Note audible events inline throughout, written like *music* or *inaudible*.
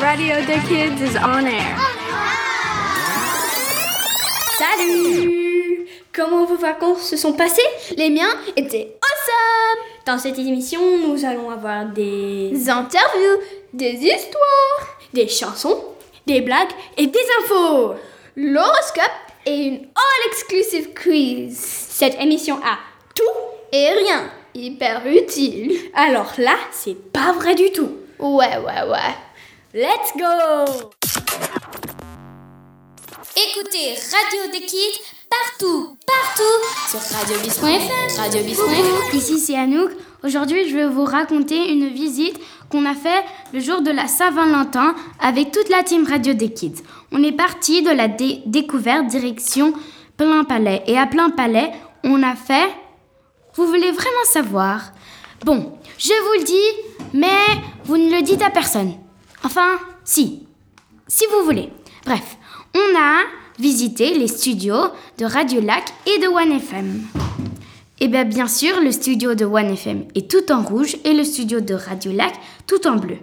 Radio des Kids is on air. Salut Comment vos vacances se sont passées? Les miens étaient awesome Dans cette émission, nous allons avoir des Des interviews, des histoires, des chansons, des blagues et des infos. l'horoscope et une all-exclusive quiz. Cette émission a tout. Et rien, hyper utile. Alors là, c'est pas vrai du tout. Ouais, ouais, ouais. Let's go Écoutez Radio des Kids partout, partout sur radiobis.fr, radiobis.fr. Ici c'est Anouk. Aujourd'hui, je vais vous raconter une visite qu'on a fait le jour de la Saint-Valentin avec toute la team Radio des Kids. On est parti de la dé- découverte direction Plein Palais. Et à Plein Palais, on a fait. Vous voulez vraiment savoir? Bon, je vous le dis, mais vous ne le dites à personne. Enfin, si. Si vous voulez. Bref, on a visité les studios de Radio Lac et de One FM. Et bien, bien sûr, le studio de One FM est tout en rouge et le studio de Radio Lac tout en bleu.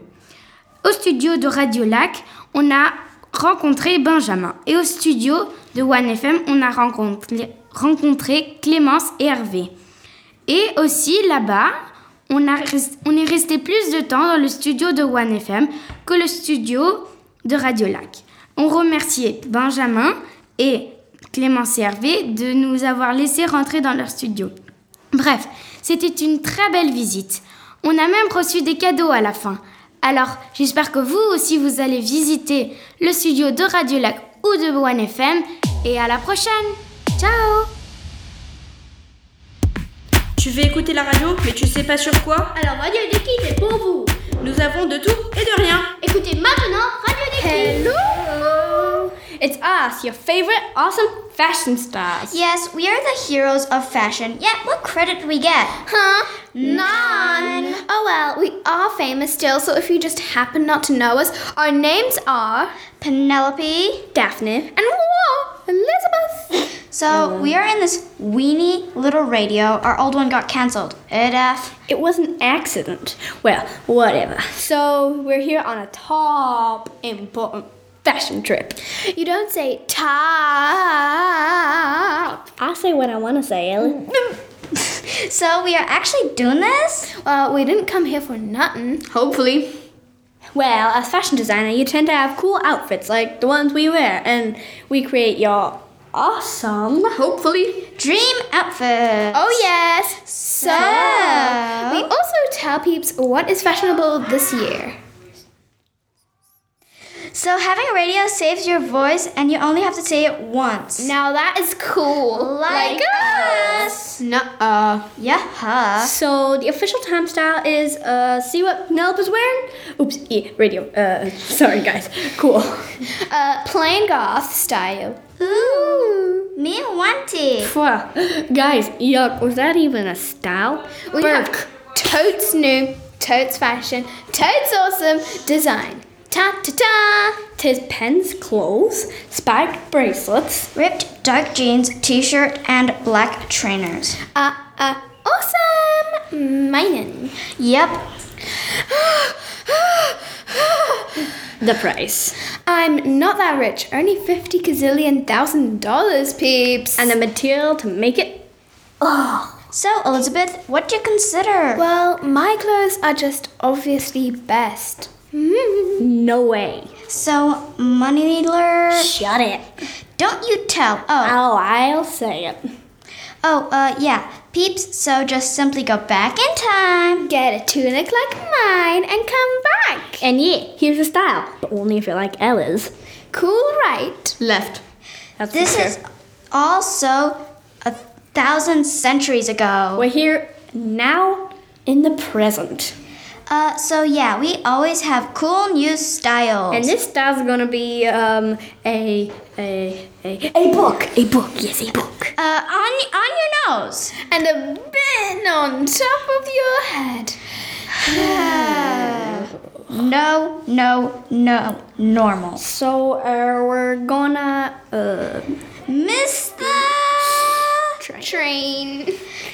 Au studio de Radio Lac, on a rencontré Benjamin. Et au studio de One FM, on a rencontré Clémence et Hervé. Et aussi là-bas, on, a on est resté plus de temps dans le studio de One FM que le studio de Radio Lac. On remerciait Benjamin et Clémence Hervé de nous avoir laissé rentrer dans leur studio. Bref, c'était une très belle visite. On a même reçu des cadeaux à la fin. Alors, j'espère que vous aussi vous allez visiter le studio de Radio Lac ou de One FM. Et à la prochaine Ciao Tu veux écouter la radio, mais tu sais pas sur quoi Alors, Radio des Kids est pour vous. Nous avons de tout et de rien. Écoutez maintenant Radio des Kids. Hello It's us, your favorite awesome fashion stars. Yes, we are the heroes of fashion. Yet, what credit do we get? Huh? None. Oh well, we are famous still, so if you just happen not to know us, our names are Penelope. Daphne. and whoa, Elizabeth. So, mm-hmm. we are in this weeny little radio. Our old one got cancelled. Edaf. Uh, it was an accident. Well, whatever. So, we're here on a top important fashion trip. You don't say top. I'll say what I want to say, Ellie. *laughs* So, we are actually doing this? Well, we didn't come here for nothing. Hopefully. Well, as fashion designer, you tend to have cool outfits like the ones we wear, and we create your awesome, hopefully, Dream outfit. Oh yes. So we also tell peeps what is fashionable this year. So, having a radio saves your voice, and you only have to say it once. Now that is cool. Like us. Nuh-uh. Yeah. So the official time style is uh see what Penelope's wearing? Oops, yeah, radio. Uh sorry guys. Cool. *laughs* Uh, plain goth style. Ooh, me want it. Wow. Guys, yuck, was that even a style? We have totes new, totes fashion, totes awesome design. Ta ta ta. Tis pens, clothes, spiked bracelets. Ripped dark jeans, t shirt, and black trainers. Uh uh awesome. Meinen. Yep. The price. I'm not that rich. Only fifty gazillion thousand dollars, peeps. And the material to make it? So, Elizabeth, what do you consider? well, my clothes are just obviously best. No way. So, money needler. Shut it. Don't you tell. Oh, Oh, I'll say it. oh, uh, yeah. Peeps, so just simply go back in time. Get a tunic like mine and come back. And yeah, here's the style. But only if you're like Ella's. Cool, right? Left. That's This is also a thousand centuries ago. We're here now in the present. Uh, so yeah, we always have cool new styles. And this style's gonna be um a a a a book. A book, yes, a book. uh, on on your nose. And a bin on top of your head. *sighs* No, no, no, normal. So uh, we're gonna uh Miss the Train.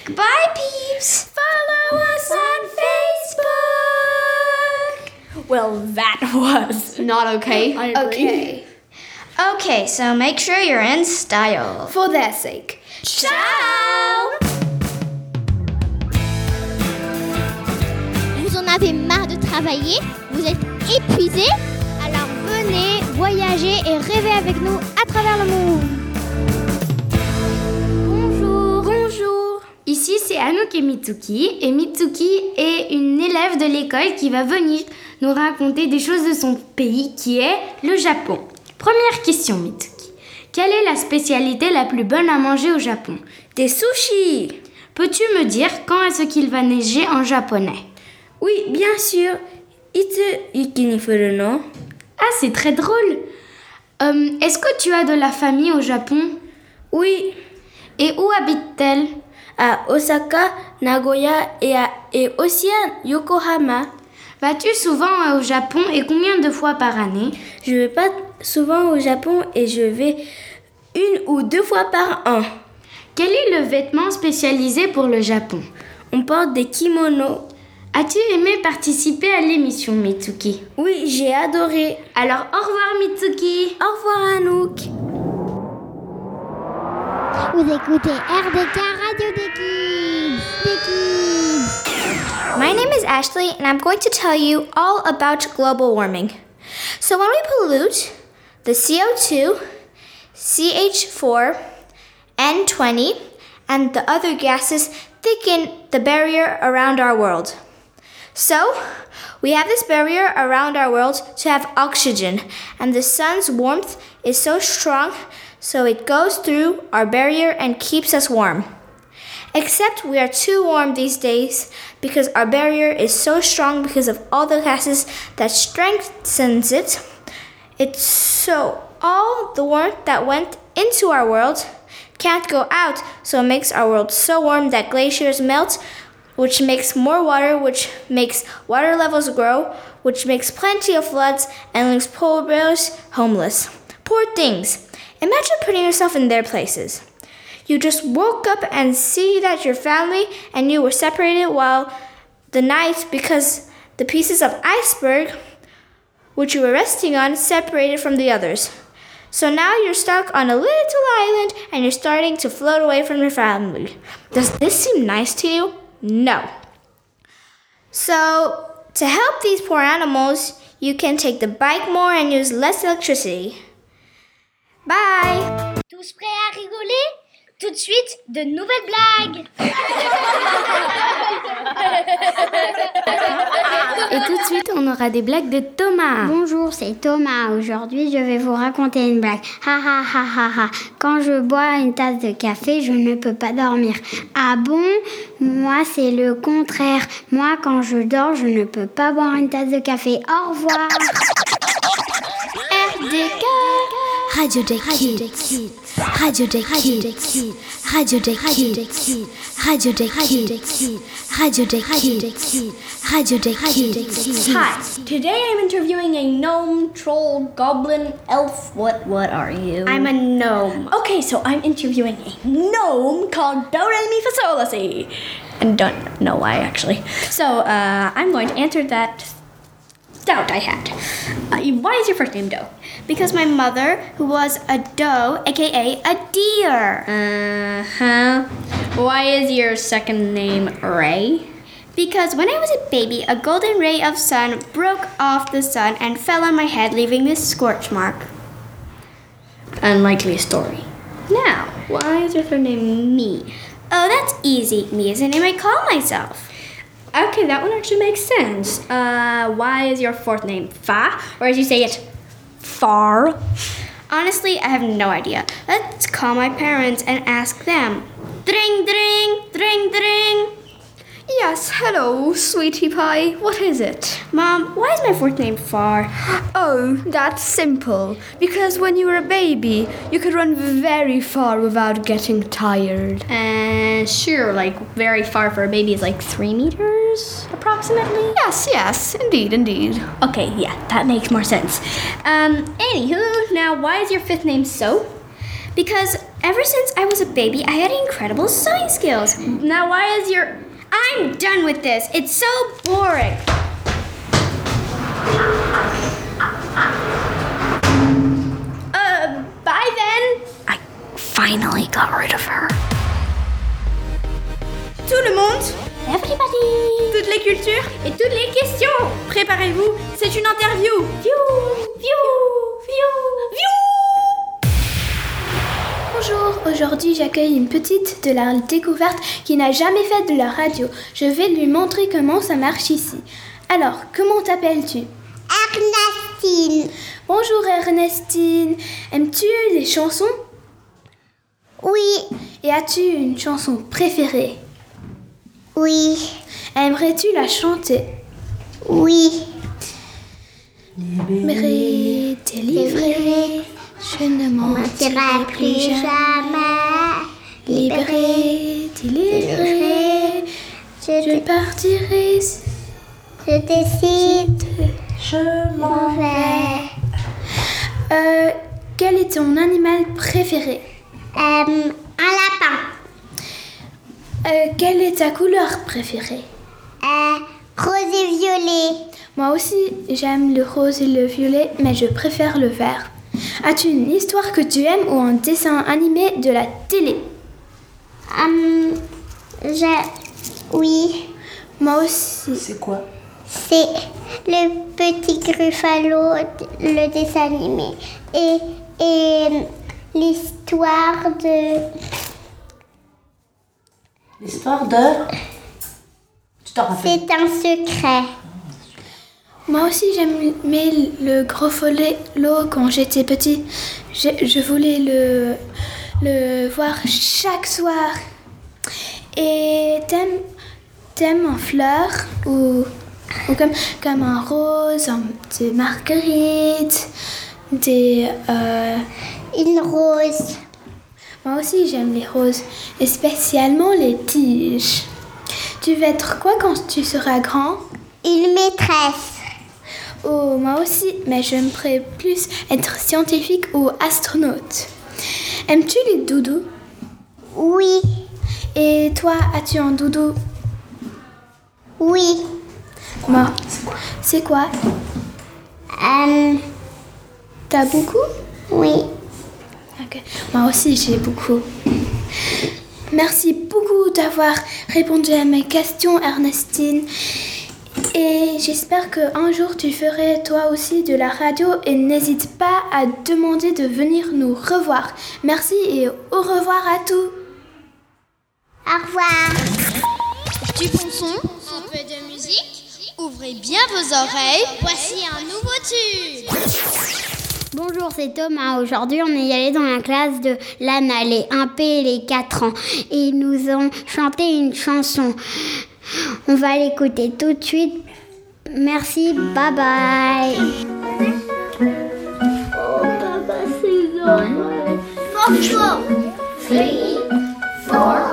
Goodbye, peeps. Follow us on Facebook. Well, that *laughs* was. Not okay. I agree. Okay. Okay, so make sure you're in style. For their sake. Ciao! Vous en avez marre de travailler? Vous êtes épuisé Alors venez voyager et rêver avec nous à travers le monde. Bonjour. Bonjour. Ici, c'est Anouk et Mitsuki. Et Mitsuki est une élève de l'école qui va venir nous raconter des choses de son pays qui est le Japon. Première question, Mitsuki. Quelle est la spécialité la plus bonne à manger au Japon? Des sushis Peux-tu me dire quand est-ce qu'il va neiger en japonais? Oui, bien sûr. Itsu no? Ah, c'est très drôle. Euh, est-ce que tu as de la famille au Japon? Oui, Et où habite-t-elle à Osaka, Nagoya et, à, et aussi à Yokohama. Vas-tu souvent euh, au Japon et combien de fois par année? Je vais pas souvent au Japon et je vais une ou deux fois par an. Quel est le vêtement spécialisé pour le Japon? On porte des kimonos. As-tu aimé participer à l'émission Mitsuki? Oui, j'ai adoré. Alors au revoir Mitsuki Au revoir Anouk. Vous écoutez RDK Radio des Kids. Des Kids. My name is Ashley, and I'm going to tell you all about global warming. So, when we pollute, the CO2, CH4, N20, and the other gases thicken the barrier around our world. So, we have this barrier around our world to have oxygen, and the sun's warmth is so strong, so it goes through our barrier and keeps us warm. Except we are too warm these days because our barrier is so strong because of all the gases that strengthens it. It's so all the warmth that went into our world can't go out, so it makes our world so warm that glaciers melt, which makes more water, which makes water levels grow, which makes plenty of floods and leaves polar bears homeless. Poor things. Imagine putting yourself in their places. You just woke up and see that your family and you were separated while the night because the pieces of iceberg which you were resting on separated from the others. So now you're stuck on a little island and you're starting to float away from your family. Does this seem nice to you? No. So, to help these poor animals, you can take the bike more and use less electricity. Bye! À rigoler Tout de suite, de nouvelles blagues. Et tout de suite, on aura des blagues de Thomas. Bonjour, c'est Thomas. Aujourd'hui, je vais vous raconter une blague. Ha ha ha ha ha. Quand je bois une tasse de café, je ne peux pas dormir. Ah bon? Moi, c'est le contraire. Moi, quand je dors, je ne peux pas boire une tasse de café. Au revoir. RDK! Radio des Kids. Kids. Kids. Kids. Kids. Kids. Hi. Today I'm interviewing a gnome, troll, goblin, elf. What what are you? I'm a gnome. Okay, so I'm interviewing a gnome called Do Re Mi Fa Sol La Si. And don't know why actually. So uh, I'm going to answer that doubt I had. Uh, why is your first name Doe? Because my mother, who was a doe, aka a deer. Uh huh. Why is your second name Ray? Because when I was a baby, a golden ray of sun broke off the sun and fell on my head, leaving this scorch mark. Unlikely story. Now, why is your third name Me? Oh, that's easy. Me is the name I call myself. Okay, that one actually makes sense. Uh, why is your fourth name Fa? Or as you say it, Far? Honestly, I have no idea. Let's call my parents and ask them. Dring, dring, dring, dring. Yes, hello, sweetie pie. What is it? Mom, why is my fourth name Far? Oh, that's simple. Because when you were a baby, you could run very far without getting tired. And sure, like very far for a baby is like three meters approximately. Yes, yes, indeed, indeed. Okay, yeah, that makes more sense. Um, anywho, now why is your fifth name So? Because ever since I was a baby, I had incredible sewing skills. Now why is your I'm done with this. It's so boring. Uh, bye then. I finally got rid of her. Tout le monde, Everybody! toutes les cultures et toutes les questions. Préparez-vous, c'est une interview. View, view, view, view. Bonjour, aujourd'hui j'accueille une petite de la découverte qui n'a jamais fait de la radio. Je vais lui montrer comment ça marche ici. Alors, comment t'appelles-tu? Ernestine. Bonjour Ernestine. Aimes-tu les chansons? Oui, Et as-tu une chanson préférée? Oui, Aimerais-tu la chanter? Oui. Livré, délivré, je ne m'en Mentirai plus jamais. Libéré, délivré, Je, partirai. je décide. Je m'en vais. Euh, quel est ton animal préféré? Euh, un lapin. Euh, Quelle est ta couleur préférée? Rose et violet. Moi aussi, j'aime le rose et le violet, mais je préfère le vert. As-tu une histoire que tu aimes ou un dessin animé de la télé? Hum, je... Oui, Moi aussi. C'est quoi? C'est le petit Gruffalo, le dessin animé. Et, et l'histoire de... L'histoire de? Tu t'en rappelles? C'est un secret. Moi aussi, j'aimais le l'eau quand j'étais petit. Je, je voulais le, le voir chaque soir. Et t'aimes, t'aimes en fleurs ou, ou comme, comme un rose, un, des marguerites, des... euh, Une rose. moi aussi, j'aime les roses, et spécialement les tiges. Tu veux être quoi quand tu seras grand? Une maîtresse. Oh, moi aussi, mais j'aimerais plus être scientifique ou astronaute. Aimes-tu les doudous? Oui, Et toi, as-tu un doudou? Oui. Moi. C'est quoi? Hum, T'as beaucoup? Oui. Ok. Moi aussi, j'ai beaucoup. Merci beaucoup d'avoir répondu à mes questions, Ernestine. Et j'espère qu'un jour tu ferais toi aussi de la radio et n'hésite pas à demander de venir nous revoir. Merci et au revoir à tous. Au revoir. Du bon son, un peu de musique. Ouvrez bien vos oreilles. Voici un nouveau tube. Bonjour, c'est Thomas. Aujourd'hui, on est allé dans la classe de Lana, les 1P et les 4 ans. Et ils nous ont chanté une chanson. On va l'écouter tout de suite. Merci, bye bye. Oh, papa, c'est normal. Three, four,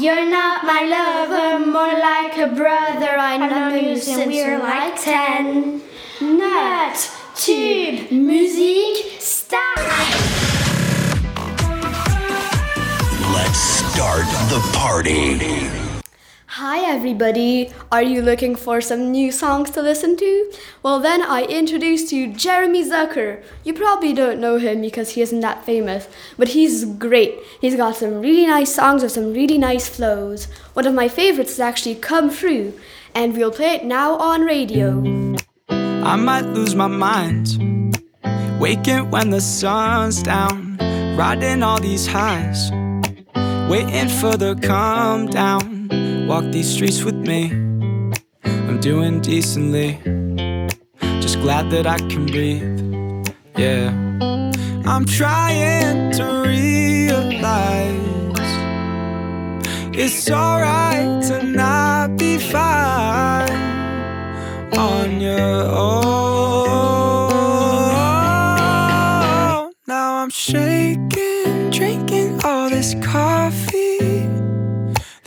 You're not my lover, more like a brother. I know you since we're like ten. Nut, tube, musique, start. Let's start the party. Hi, everybody. Are you looking for some new songs to listen to? Well, then I introduce you Jeremy Zucker. You probably don't know him because he isn't that famous, but he's great. He's got some really nice songs with some really nice flows. One of my favorites is actually Come Through, and we'll play it now on radio. I might lose my mind. Waking when the sun's down, riding all these highs, waiting for the calm down. Walk these streets with me. I'm doing decently, just glad that I can breathe. Yeah, I'm trying to realize it's alright to not be fine on your own. Now I'm shaking, drinking all this coffee.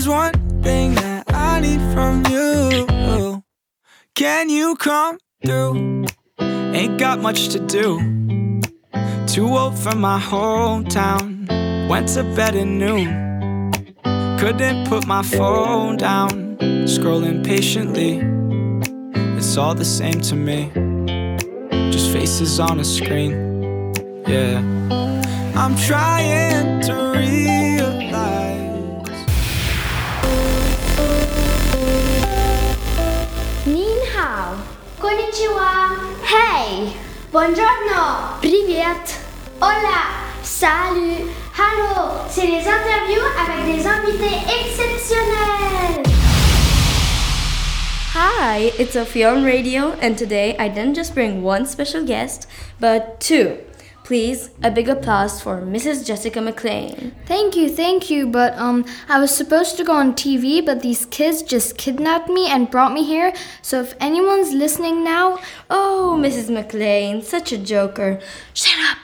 There's one thing that I need from you. Can you come through? Ain't got much to do. Too old for my hometown. Went to bed at noon. Couldn't put my phone down. Scrolling patiently. It's all the same to me. Just faces on a screen. Yeah. I'm trying to realize. Konnichiwa. Hey. Buongiorno. Привет. Hola. Salut. Hello. C'est les interviews avec des invités exceptionnels. Hi, it's Sophia on radio, and today I didn't just bring one special guest, but two. Please, a big applause for Mrs. Jessica McLean. Thank you, thank you. But um, I was supposed to go on TV, but these kids just kidnapped me and brought me here. So if anyone's listening now, Oh, Mrs. McLean, such a joker. Shut up!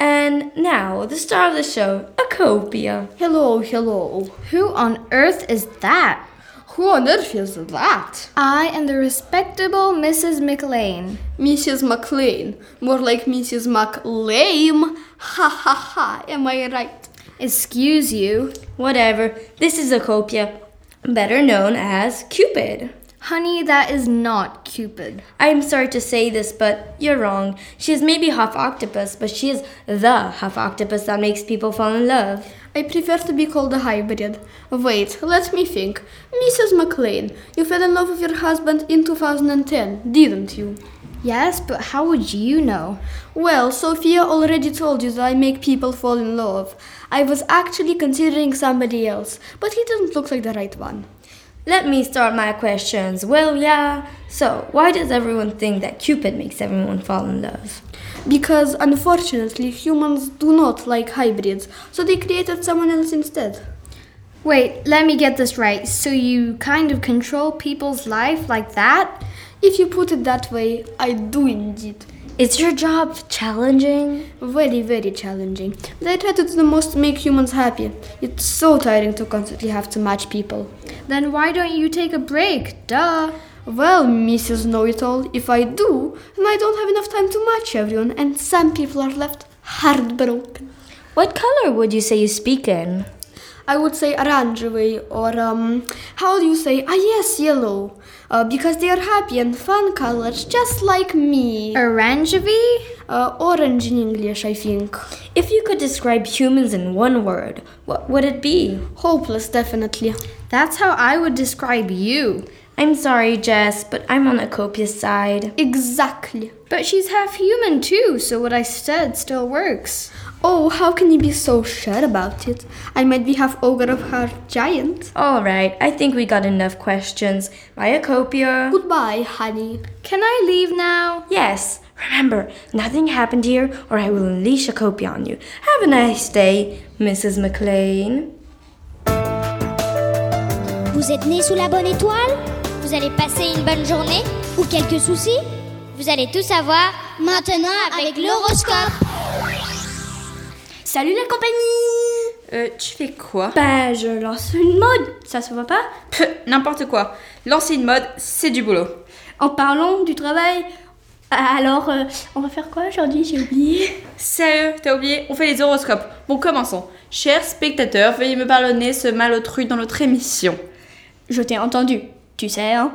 And now, the star of the show, Acopia. Hello, hello. who on earth is that? Who on earth is that? I am the respectable Mrs. McLean. Mrs. McLean. More like Mrs. McLame. Ha ha ha. Am I right? Excuse you. Whatever, this is Acopia, better known as Cupid. Honey, that is not Cupid. I'm sorry to say this, but you're wrong. She is maybe half octopus, but she is the half octopus that makes people fall in love. I prefer to be called a hybrid. Wait, let me think. Mrs. McLean, you fell in love with your husband in 2010, didn't you? Yes, but how would you know? Well, Sophia already told you that I make people fall in love. I was actually considering somebody else, but he didn't look like the right one. Let me start my questions. Well, yeah. So, why does everyone think that Cupid makes everyone fall in love? Because unfortunately, humans do not like hybrids, so they created someone else instead. Wait, let me get this right. So you kind of control people's life like that? If you put it that way, I do indeed. Is your job challenging? Very, very challenging. But I try to do the most to make humans happy. It's so tiring to constantly have to match people. Then why don't you take a break? Duh. Well, Mrs. Know It All, if I do, then I don't have enough time to match everyone, and some people are left heartbroken. What color would you say you speak in? I would say orangery, or um, how do you say? Ah, yes, yellow. Uh, because they are happy and fun colors, just like me. Orangevy? Uh, orange in English, I think. If you could describe humans in one word, what would it be? Hopeless, definitely. That's how I would describe you. I'm sorry, Jess, but I'm on the copious side. Exactly. But she's half human too, so what I said still works. Oh, how can you be so sure about it? I might be half ogre of half giant. All right, I think we got enough questions. Via copia. Goodbye, honey. Can I leave now? Yes. Remember, nothing happened here, or I will unleash a copia on you. Have a nice day, Mrs. McLean. Vous êtes né sous la bonne étoile Vous allez passer une bonne journée Ou quelques soucis Vous allez tout savoir maintenant avec l'horoscope. Salut la compagnie Euh, tu fais quoi? Bah, je lance une mode, ça se voit pas? N'importe quoi. Lancer une mode, c'est du boulot. En parlant du travail, alors euh, on va faire quoi aujourd'hui? J'ai oublié. Sérieux, t'as oublié? On fait les horoscopes. Bon, commençons. Chers spectateurs, veuillez me pardonner ce malotru dans notre émission. Je t'ai entendu, tu sais, hein?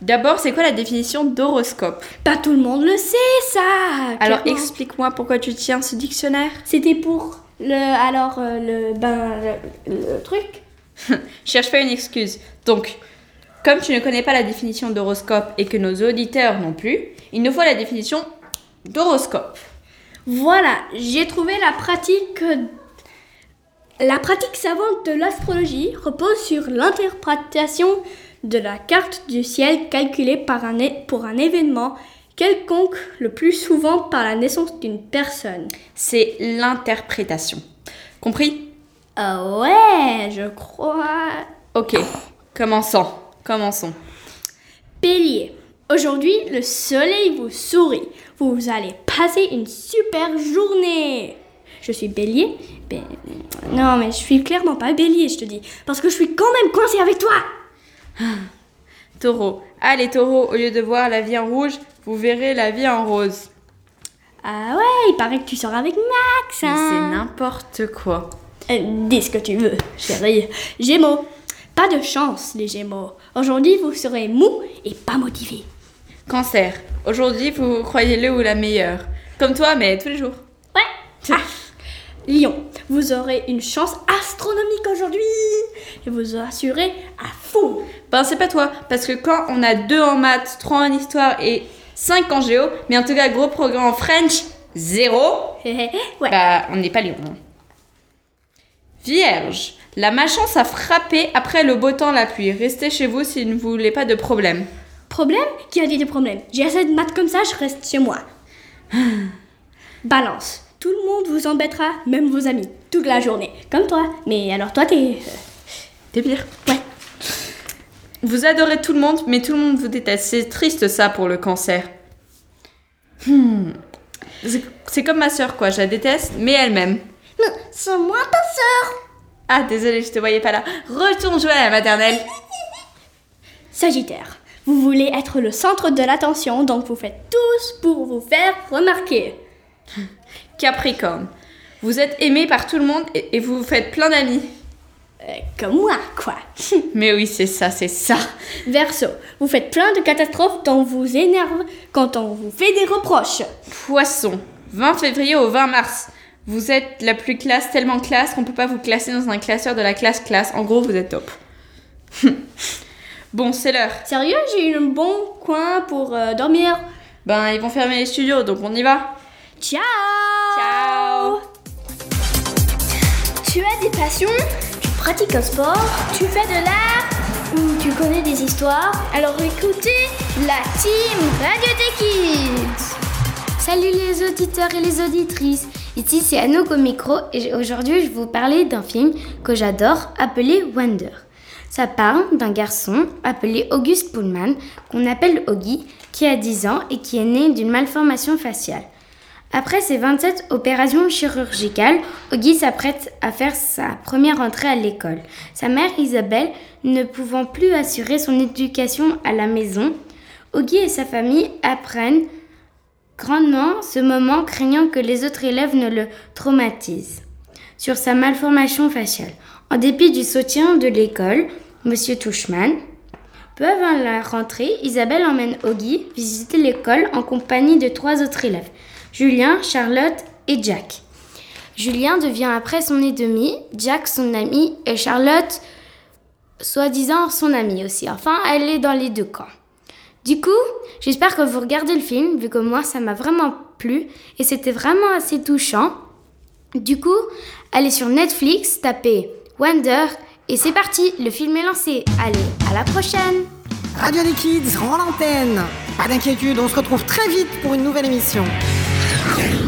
D'abord, c'est quoi la définition d'horoscope? Pas tout le monde le sait, ça Alors explique-moi pourquoi tu tiens ce dictionnaire. C'était pour le. Alors, euh, le. Ben. Le, le truc *laughs* Cherche pas une excuse. Donc, comme tu ne connais pas la définition d'horoscope et que nos auditeurs non plus, il nous faut la définition d'horoscope. Voilà, j'ai trouvé la pratique. La pratique savante de l'astrologie repose sur l'interprétation de la carte du ciel calculée par un pour un événement quelconque, le plus souvent par la naissance d'une personne. C'est l'interprétation. Compris? Ah ouais, je crois. Ok, commençons. Commençons. Bélier. Aujourd'hui, le soleil vous sourit. Vous allez passer une super journée. Je suis bélier Ben, Non, mais je suis clairement pas bélier, je te dis. Parce que je suis quand même coincée avec toi. *gasps* Taureau. Allez, taureau, au lieu de voir la vie en rouge, vous verrez la vie en rose. Ah ouais, il paraît que tu sors avec Max. Hein c'est n'importe quoi. Euh, dis ce que tu veux, chérie. Gémeaux. Pas de chance, les Gémeaux. Aujourd'hui, vous serez mou et pas motivé. Cancer. Aujourd'hui, vous vous croyez le ou la meilleure. Comme toi, mais tous les jours. Lion. Vous aurez une chance astronomique aujourd'hui. Et vous assurez à fond. Ben, c'est pas toi, parce que quand on a 2 en maths, 3 en histoire et 5 en géo, mais en tout cas, gros programme en French, 0, *laughs* ouais. bah, on n'est pas lion. hein. Vierge. La malchance a frappé après le beau temps, la pluie. Restez chez vous si vous ne voulez pas de problème. Problème? Qui a dit des problèmes? J'ai assez de maths comme ça, je reste chez moi. *sighs* Balance. Tout le monde vous embêtera, même vos amis, toute la journée. Comme toi. Mais alors toi, t'es... euh, T'es pire. Ouais. Vous adorez tout le monde, mais tout le monde vous déteste. C'est triste ça pour le cancer. Hmm. C'est- C'est comme ma sœur, quoi. Je la déteste, mais elle m'aime. Non, c'est moi ta sœur. Ah, désolée, je te voyais pas là. Retourne jouer à la maternelle. Sagittaire. Vous voulez être le centre de l'attention, donc vous faites tous pour vous faire remarquer. Capricorne. Vous êtes aimé par tout le monde et, et vous vous faites plein d'amis. Euh, comme moi, quoi. *laughs* Mais oui, c'est ça, c'est ça. Verseau. Vous faites plein de catastrophes dont vous énerve quand on vous fait des reproches. Poisson. 20 février au 20 mars. Vous êtes la plus classe, tellement classe qu'on peut pas vous classer dans un classeur de la classe classe. En gros, vous êtes top. *laughs* bon, c'est l'heure. Sérieux, j'ai eu un bon coin pour euh, dormir. Ben, ils vont fermer les studios, donc on y va. Ciao Tu as des passions Tu pratiques un sport Tu fais de l'art Ou tu connais des histoires Alors écoutez la team Radio des Kids Salut les auditeurs et les auditrices. Ici c'est Anouk au micro et aujourd'hui je vais vous parler d'un film que j'adore appelé Wonder. Ça parle d'un garçon appelé Auguste Pullman, qu'on appelle Augie, qui a 10 ans et qui est né d'une malformation faciale. Après ses 27 opérations chirurgicales, Augie s'apprête à faire sa première entrée à l'école. Sa mère Isabelle, ne pouvant plus assurer son éducation à la maison, Augie et sa famille apprennent grandement ce moment, craignant que les autres élèves ne le traumatisent sur sa malformation faciale. En dépit du soutien de l'école, Monsieur Touchman, peu avant la rentrée, Isabelle emmène Augie visiter l'école en compagnie de trois autres élèves, Julien, Charlotte et Jack. Julien devient après son demi, Jack son ami et Charlotte soi-disant son amie aussi. Enfin, elle est dans les deux camps. Du coup, j'espère que vous regardez le film, vu que moi ça m'a vraiment plu et c'était vraiment assez touchant. Du coup, allez sur Netflix, tapez Wonder et c'est parti, le film est lancé. Allez, à la prochaine Radio des Kids rend l'antenne. Pas d'inquiétude, on se retrouve très vite pour une nouvelle émission. Yeah.